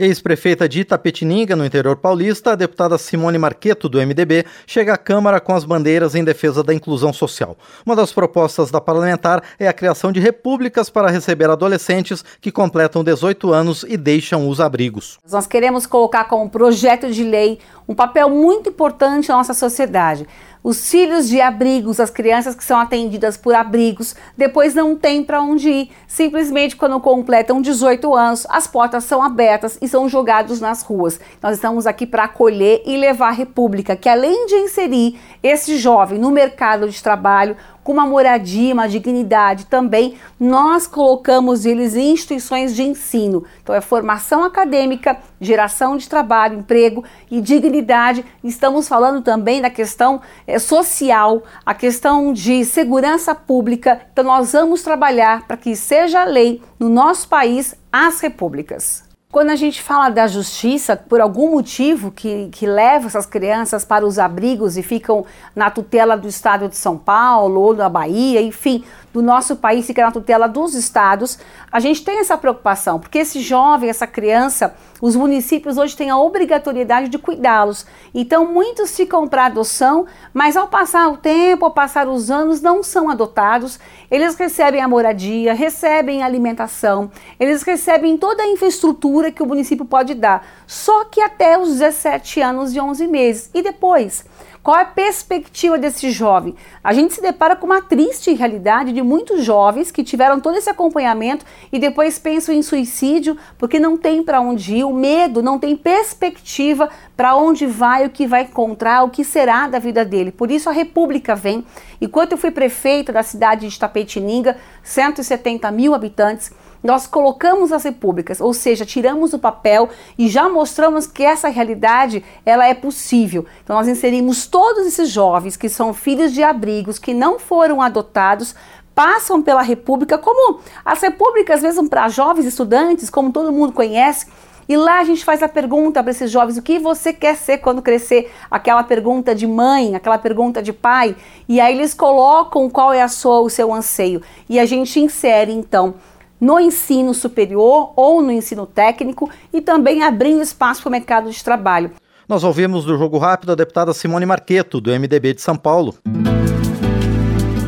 Ex-prefeita de Itapetininga, no interior paulista, a deputada Simone Marqueto, do MDB, chega à Câmara com as bandeiras em defesa da inclusão social. Uma das propostas da parlamentar é a criação de repúblicas para receber adolescentes que completam 18 anos e deixam os abrigos. Nós queremos colocar como projeto de lei um papel muito importante na nossa sociedade os filhos de abrigos, as crianças que são atendidas por abrigos, depois não têm para onde ir. Simplesmente quando completam 18 anos, as portas são abertas e são jogados nas ruas. Nós estamos aqui para acolher e levar a República, que além de inserir esse jovem no mercado de trabalho, com uma moradia, uma dignidade também, nós colocamos eles em instituições de ensino. Então é formação acadêmica, geração de trabalho, emprego e dignidade. Estamos falando também da questão é, social, a questão de segurança pública. Então nós vamos trabalhar para que seja lei no nosso país as repúblicas. Quando a gente fala da justiça, por algum motivo que, que leva essas crianças para os abrigos e ficam na tutela do estado de São Paulo ou da Bahia, enfim, do nosso país fica na tutela dos estados, a gente tem essa preocupação, porque esse jovem, essa criança, os municípios hoje têm a obrigatoriedade de cuidá-los. Então, muitos ficam para adoção, mas ao passar o tempo, ao passar os anos, não são adotados. Eles recebem a moradia, recebem a alimentação, eles recebem toda a infraestrutura que o município pode dar, só que até os 17 anos e 11 meses. E depois? Qual é a perspectiva desse jovem? A gente se depara com uma triste realidade de muitos jovens que tiveram todo esse acompanhamento e depois pensam em suicídio porque não tem para onde ir, o medo, não tem perspectiva para onde vai, o que vai encontrar, o que será da vida dele. Por isso a República vem. Enquanto eu fui prefeita da cidade de Tapetininga, 170 mil habitantes, nós colocamos as repúblicas, ou seja, tiramos o papel e já mostramos que essa realidade ela é possível. Então nós inserimos todos esses jovens que são filhos de abrigos, que não foram adotados, passam pela república, como as repúblicas mesmo para jovens estudantes, como todo mundo conhece, e lá a gente faz a pergunta para esses jovens: o que você quer ser quando crescer? Aquela pergunta de mãe, aquela pergunta de pai. E aí eles colocam qual é a sua, o seu anseio. E a gente insere então no ensino superior ou no ensino técnico e também abrindo espaço para o mercado de trabalho. Nós ouvimos do Jogo Rápido a deputada Simone Marqueto, do MDB de São Paulo.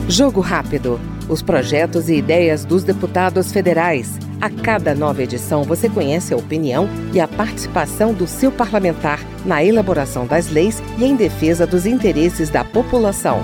Jogo Rápido. Os projetos e ideias dos deputados federais. A cada nova edição você conhece a opinião e a participação do seu parlamentar na elaboração das leis e em defesa dos interesses da população.